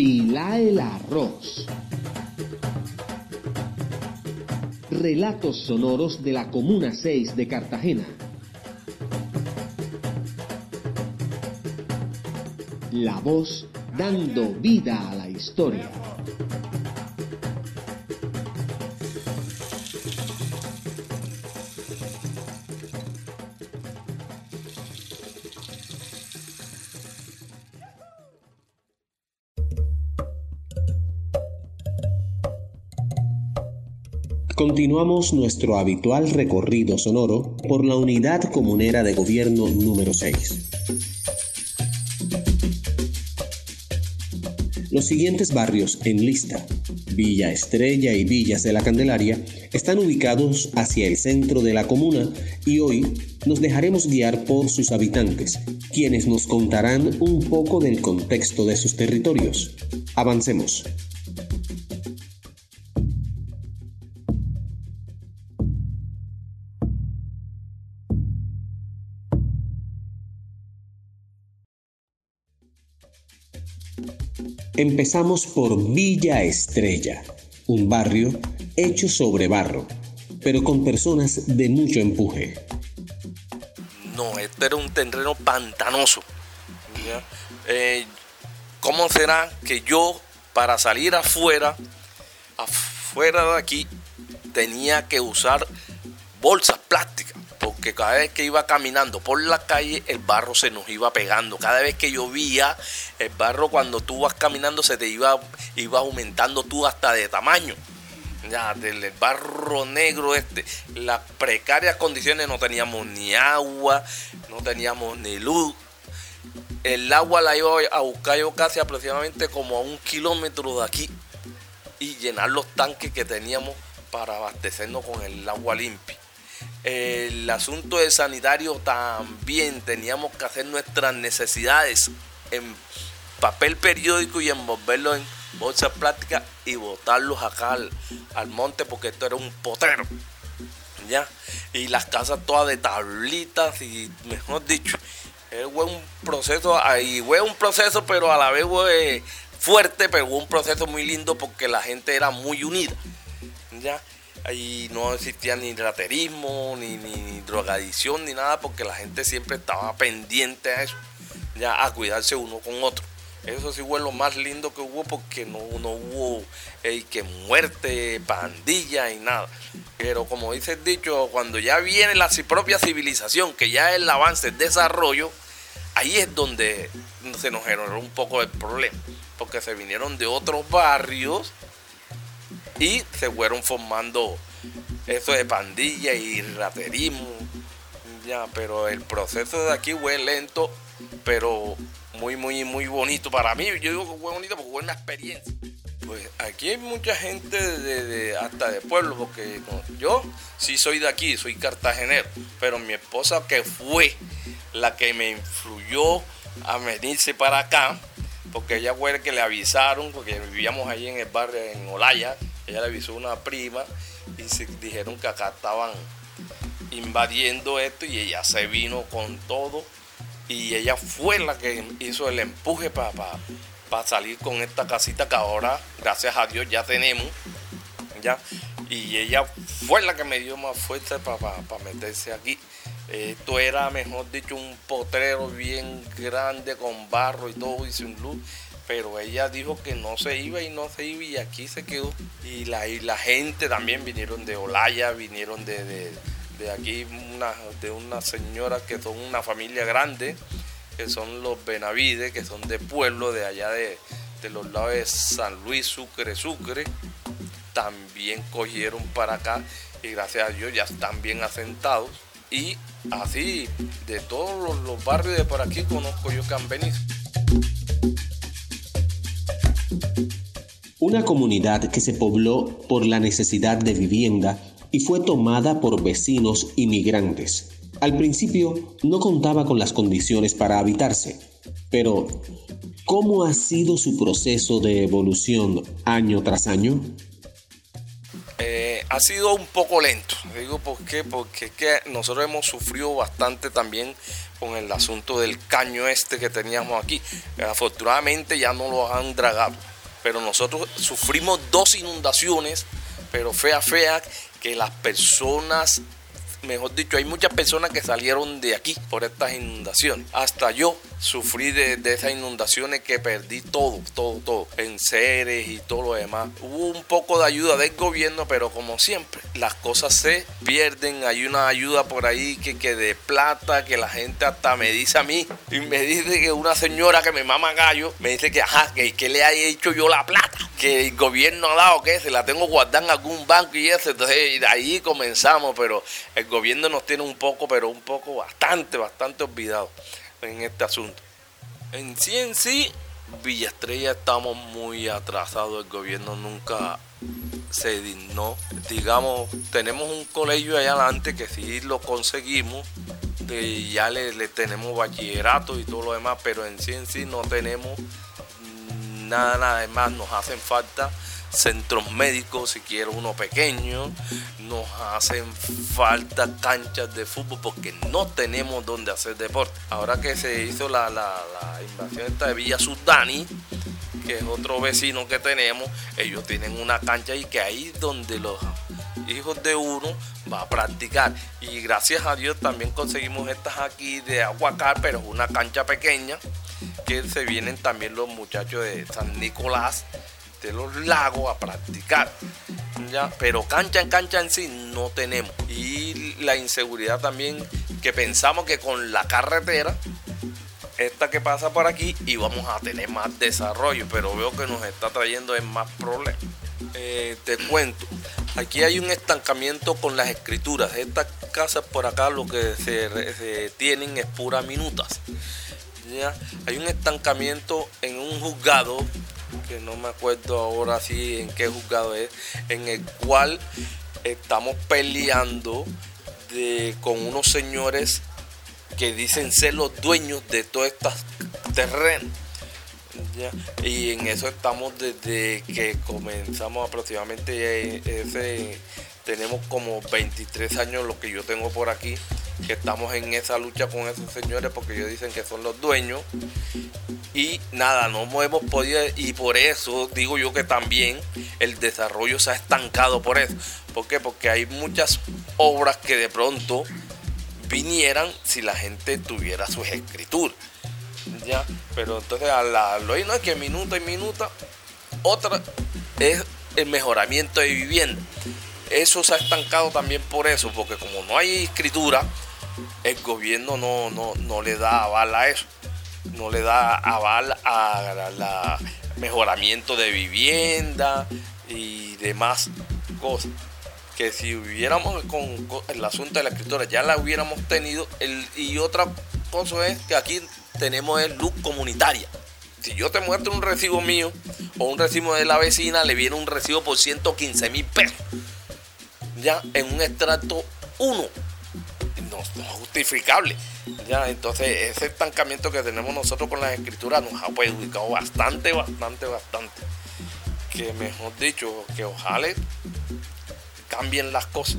Apila el arroz. Relatos sonoros de la Comuna 6 de Cartagena. La voz dando vida a la historia. Continuamos nuestro habitual recorrido sonoro por la unidad comunera de gobierno número 6. Los siguientes barrios en lista, Villa Estrella y Villas de la Candelaria, están ubicados hacia el centro de la comuna y hoy nos dejaremos guiar por sus habitantes, quienes nos contarán un poco del contexto de sus territorios. Avancemos. Empezamos por Villa Estrella, un barrio hecho sobre barro, pero con personas de mucho empuje. No, este era un terreno pantanoso. Eh, ¿Cómo será que yo para salir afuera, afuera de aquí, tenía que usar bolsas plásticas? Porque cada vez que iba caminando por la calle el barro se nos iba pegando. Cada vez que llovía, el barro cuando tú vas caminando se te iba, iba aumentando tú hasta de tamaño. Ya, del barro negro este, las precarias condiciones, no teníamos ni agua, no teníamos ni luz. El agua la iba a buscar yo casi aproximadamente como a un kilómetro de aquí y llenar los tanques que teníamos para abastecernos con el agua limpia. El asunto de sanitario también teníamos que hacer nuestras necesidades en papel periódico y envolverlo en bolsas plásticas y botarlos acá al, monte porque esto era un potero. ¿Ya? Y las casas todas de tablitas y mejor dicho, fue un proceso, ahí fue un proceso, pero a la vez fue fuerte, pero fue un proceso muy lindo porque la gente era muy unida. ¿Ya? Ahí no existía ni raterismo, ni, ni, drogadicción, ni nada, porque la gente siempre estaba pendiente a eso, ya a cuidarse uno con otro. Eso sí fue lo más lindo que hubo porque no, no hubo que muerte, pandilla y nada. Pero como dice dicho, cuando ya viene la propia civilización, que ya es el avance, el desarrollo, ahí es donde se nos generó un poco el problema. Porque se vinieron de otros barrios y se fueron formando eso de pandilla y raterismo. Ya, pero el proceso de aquí fue lento, pero muy, muy, muy bonito para mí. Yo digo que fue bonito porque fue una experiencia. Pues aquí hay mucha gente de, hasta de pueblo, porque yo sí soy de aquí, soy cartagenero, pero mi esposa que fue la que me influyó a venirse para acá, porque ella fue la que le avisaron, porque vivíamos ahí en el barrio en Olaya, ella le avisó a una prima y se dijeron que acá estaban invadiendo esto y ella se vino con todo y ella fue la que hizo el empuje para salir con esta casita que ahora, gracias a Dios, ya tenemos. ¿ya? Y ella fue la que me dio más fuerza para meterse aquí. Esto era, mejor dicho, un potrero bien grande con barro y todo y sin luz pero ella dijo que no se iba y no se iba y aquí se quedó. Y la, la gente también vinieron de Olaya, vinieron de, aquí, una, de una señora que son una familia grande, que son los Benavides, que son de pueblo de allá de, los lados de San Luis, Sucre, Sucre. También cogieron para acá y gracias a Dios ya están bien asentados. Y así, de todos los, los barrios de por aquí conozco yo que han venido. Una comunidad que se pobló por la necesidad de vivienda y fue tomada por vecinos inmigrantes. Al principio no contaba con las condiciones para habitarse, pero ¿cómo ha sido su proceso de evolución año tras año? Eh, ha sido un poco lento. Digo por qué, porque que nosotros hemos sufrido bastante también con el asunto del caño este que teníamos aquí. Afortunadamente ya no lo han dragado, pero nosotros sufrimos dos inundaciones, pero fea, fea, que las personas mejor dicho, hay muchas personas que salieron de aquí por estas inundaciones. Hasta yo sufrí de, esas inundaciones que perdí todo, todo, todo, en seres y todo lo demás. Hubo un poco de ayuda del gobierno, pero como siempre, las cosas se pierden. Hay una ayuda por ahí que, que de plata, que la gente hasta me dice a mí, y me dice que una señora que me mama gallo, me dice que, ajá, que, que le haya hecho yo la plata, que el gobierno ha dado, que se la tengo guardada en algún banco y eso. Entonces, de ahí comenzamos, pero el gobierno nos tiene un poco, pero un poco bastante, bastante olvidado en este asunto. En sí, en sí, Villa Estrella estamos muy atrasados, el gobierno nunca se dignó. Digamos, tenemos un colegio allá adelante que sí lo conseguimos, ya le, le, tenemos bachillerato y todo lo demás, pero en sí en sí no tenemos nada, nada más, nos hacen falta centros médicos, si quiero uno pequeño, nos hacen falta canchas de fútbol porque no tenemos donde hacer deporte. Ahora que se hizo la, invasión esta de Villa Sudani, que es otro vecino que tenemos, ellos tienen una cancha y que ahí donde los hijos de uno va a practicar. Y gracias a Dios también conseguimos estas aquí de Aguacar, pero es una cancha pequeña, que se vienen también los muchachos de San Nicolás de los lagos a practicar. ¿ya? Pero cancha en cancha en sí no tenemos. Y la inseguridad también que pensamos que con la carretera, esta que pasa por aquí, íbamos a tener más desarrollo, pero veo que nos está trayendo en más problemas. Eh, te cuento, aquí hay un estancamiento con las escrituras. Estas casas por acá lo que se, tienen es pura minutas. ¿ya? Hay un estancamiento en un juzgado que no me acuerdo ahora sí en qué juzgado es, en el cual estamos peleando con unos señores que dicen ser los dueños de todos estos terrenos. Y en eso estamos desde que comenzamos aproximadamente ese, tenemos como 23 años lo que yo tengo por aquí, que estamos en esa lucha con esos señores porque ellos dicen que son los dueños y nada, no hemos podido y por eso digo yo que también el desarrollo se ha estancado por eso. ¿Por qué? Porque hay muchas obras que de pronto vinieran si la gente tuviera sus escrituras. ¿Ya? Pero entonces a la, lo no es que minuta y minuta. Otra es el mejoramiento de vivienda. Eso se ha estancado también por eso, porque como no hay escritura, el gobierno no, no, no le da aval a eso no le da aval a mejoramiento de vivienda y demás cosas. Que si hubiéramos con, el asunto de la escritura ya la hubiéramos tenido. El, y otra cosa es que aquí tenemos el luz comunitaria. Si yo te muestro un recibo mío o un recibo de la vecina, le viene un recibo por 115 mil pesos. Ya en un extracto 1 no, es justificable. Ya, entonces ese estancamiento que tenemos nosotros con las escrituras nos ha perjudicado bastante, bastante, bastante. Que mejor dicho, que ojalá cambien las cosas.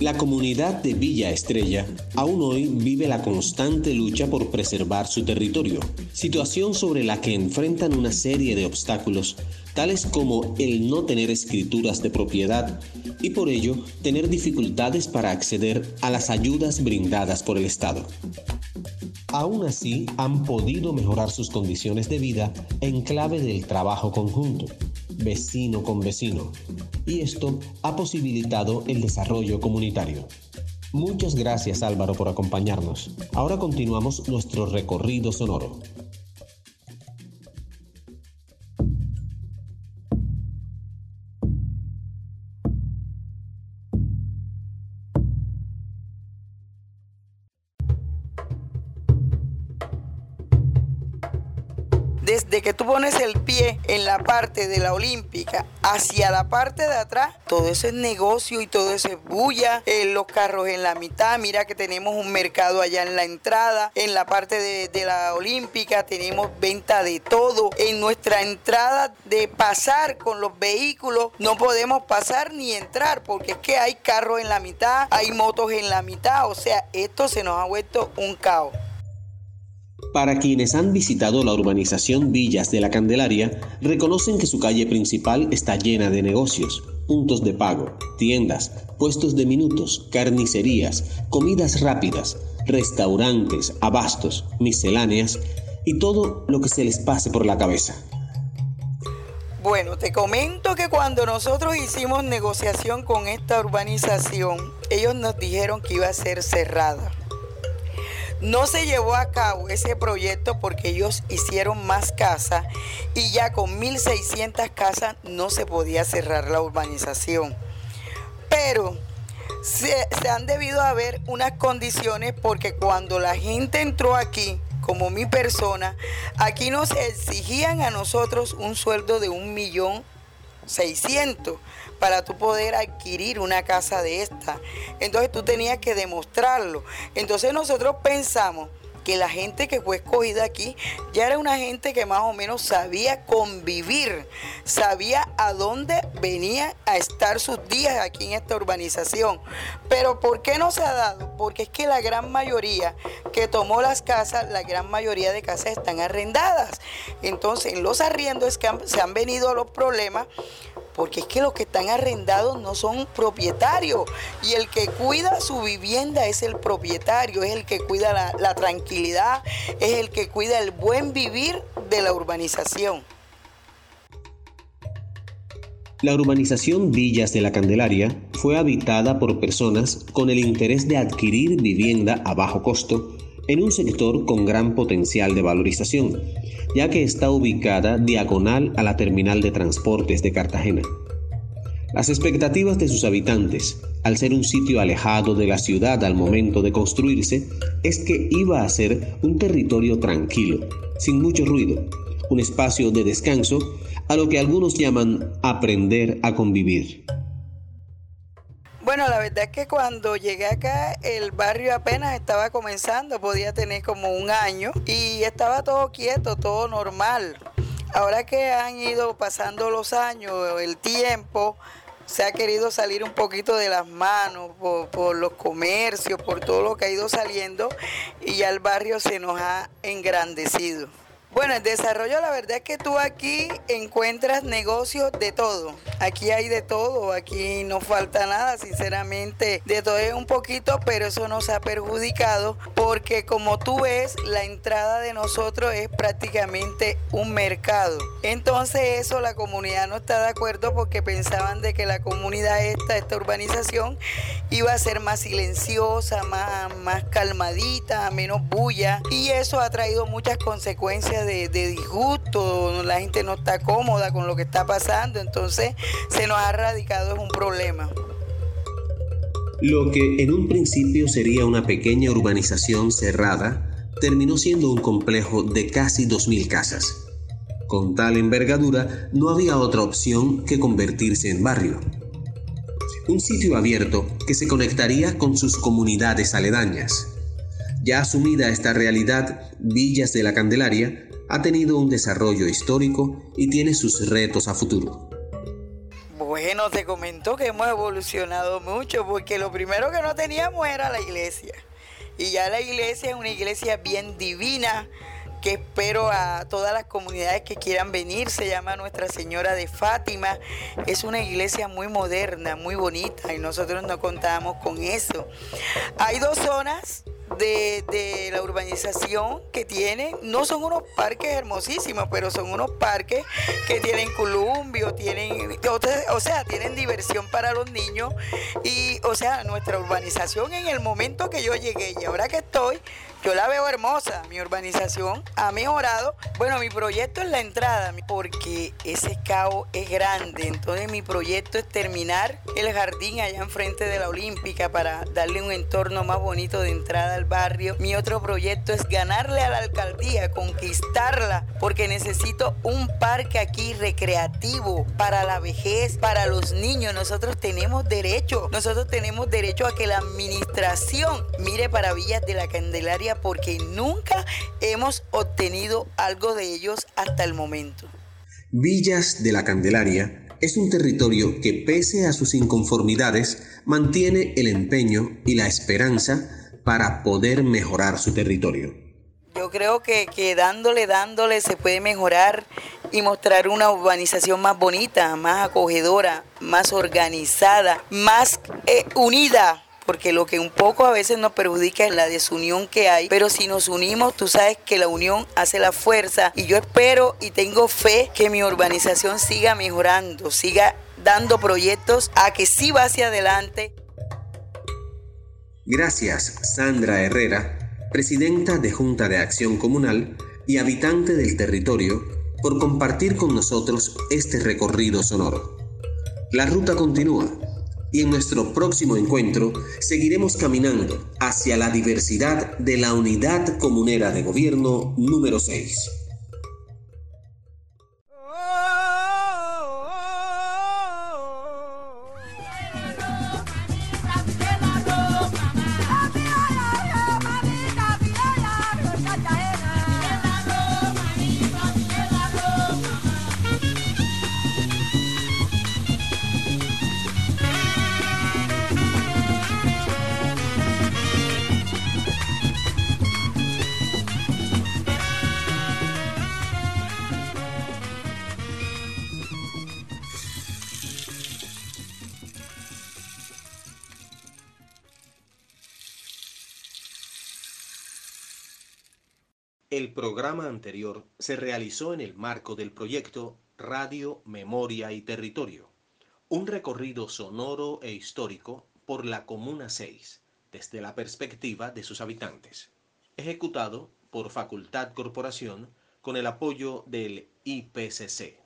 La comunidad de Villa Estrella aún hoy vive la constante lucha por preservar su territorio, situación sobre la que enfrentan una serie de obstáculos, tales como el no tener escrituras de propiedad y por ello tener dificultades para acceder a las ayudas brindadas por el Estado. Aún así, han podido mejorar sus condiciones de vida en clave del trabajo conjunto vecino con vecino, y esto ha posibilitado el desarrollo comunitario. Muchas gracias Álvaro por acompañarnos. Ahora continuamos nuestro recorrido sonoro. Que tú pones el pie en la parte de la olímpica hacia la parte de atrás, todo eso es negocio y todo eso es bulla, eh, los carros en la mitad, mira que tenemos un mercado allá en la entrada, en la parte de, de la olímpica tenemos venta de todo, en nuestra entrada de pasar con los vehículos no podemos pasar ni entrar porque es que hay carros en la mitad, hay motos en la mitad, o sea, esto se nos ha vuelto un caos. Para quienes han visitado la urbanización Villas de la Candelaria, reconocen que su calle principal está llena de negocios, puntos de pago, tiendas, puestos de minutos, carnicerías, comidas rápidas, restaurantes, abastos, misceláneas y todo lo que se les pase por la cabeza. Bueno, te comento que cuando nosotros hicimos negociación con esta urbanización, ellos nos dijeron que iba a ser cerrada. No se llevó a cabo ese proyecto porque ellos hicieron más casas y ya con 1.600 casas no se podía cerrar la urbanización. Pero se, se han debido haber unas condiciones porque cuando la gente entró aquí, como mi persona, aquí nos exigían a nosotros un sueldo de un millón seiscientos para tú poder adquirir una casa de esta. Entonces tú tenías que demostrarlo. Entonces nosotros pensamos que la gente que fue escogida aquí ya era una gente que más o menos sabía convivir, sabía a dónde venía a estar sus días aquí en esta urbanización. Pero ¿por qué no se ha dado? Porque es que la gran mayoría que tomó las casas, la gran mayoría de casas están arrendadas. Entonces, en los arriendos que se han venido los problemas porque es que los que están arrendados no son propietarios y el que cuida su vivienda es el propietario, es el que cuida la, tranquilidad, es el que cuida el buen vivir de la urbanización. La urbanización Villas de la Candelaria fue habitada por personas con el interés de adquirir vivienda a bajo costo en un sector con gran potencial de valorización, ya que está ubicada diagonal a la terminal de transportes de Cartagena. Las expectativas de sus habitantes, al ser un sitio alejado de la ciudad al momento de construirse, es que iba a ser un territorio tranquilo, sin mucho ruido, un espacio de descanso a lo que algunos llaman aprender a convivir. Bueno, la verdad es que cuando llegué acá el barrio apenas estaba comenzando, podía tener como un año y estaba todo quieto, todo normal. Ahora que han ido pasando los años, el tiempo, se ha querido salir un poquito de las manos por, por, los comercios, por todo lo que ha ido saliendo y ya el barrio se nos ha engrandecido. Bueno, el desarrollo, la verdad es que tú aquí encuentras negocios de todo. Aquí hay de todo, aquí no falta nada, sinceramente. De todo es un poquito, pero eso nos ha perjudicado porque como tú ves, la entrada de nosotros es prácticamente un mercado. Entonces eso la comunidad no está de acuerdo porque pensaban de que la comunidad esta, esta urbanización, iba a ser más silenciosa, más, más calmadita, menos bulla. Y eso ha traído muchas consecuencias de, disgusto, la gente no está cómoda con lo que está pasando, entonces se nos ha radicado es un problema. Lo que en un principio sería una pequeña urbanización cerrada, terminó siendo un complejo de casi 2.000 casas. Con tal envergadura, no había otra opción que convertirse en barrio. Un sitio abierto que se conectaría con sus comunidades aledañas. Ya asumida esta realidad, Villas de la Candelaria ha tenido un desarrollo histórico y tiene sus retos a futuro. Bueno, te comento que hemos evolucionado mucho porque lo primero que no teníamos era la iglesia. Y ya la iglesia es una iglesia bien divina que espero a todas las comunidades que quieran venir. Se llama Nuestra Señora de Fátima. Es una iglesia muy moderna, muy bonita y nosotros no contábamos con eso. Hay dos zonas de, la urbanización que tiene, no son unos parques hermosísimos, pero son unos parques que tienen columbio, tienen, o sea, tienen diversión para los niños. Y, o sea, nuestra urbanización en el momento que yo llegué y ahora que estoy, yo la veo hermosa, mi urbanización ha mejorado. Bueno, mi proyecto es la entrada, porque ese cabo es grande, entonces mi proyecto es terminar el jardín allá enfrente de la Olímpica para darle un entorno más bonito de entrada al barrio. Mi otro proyecto es ganarle a la alcaldía, conquistarla, porque necesito un parque aquí recreativo para la vejez, para los niños. Nosotros tenemos derecho, nosotros tenemos derecho a que la administración mire para Villas de la Candelaria porque nunca hemos obtenido algo de ellos hasta el momento. Villas de la Candelaria es un territorio que pese a sus inconformidades mantiene el empeño y la esperanza para poder mejorar su territorio. Yo creo que, dándole, dándole se puede mejorar y mostrar una urbanización más bonita, más acogedora, más organizada, más eh, unida porque lo que un poco a veces nos perjudica es la desunión que hay, pero si nos unimos, tú sabes que la unión hace la fuerza y yo espero y tengo fe que mi urbanización siga mejorando, siga dando proyectos a que sí va hacia adelante. Gracias, Sandra Herrera, presidenta de Junta de Acción Comunal y habitante del territorio, por compartir con nosotros este recorrido sonoro. La ruta continúa y en nuestro próximo encuentro seguiremos caminando hacia la diversidad de la unidad comunera de gobierno número 6. El programa anterior se realizó en el marco del proyecto Radio, Memoria y Territorio, un recorrido sonoro e histórico por la Comuna 6, desde la perspectiva de sus habitantes, ejecutado por Facultad Corporación con el apoyo del IPCC.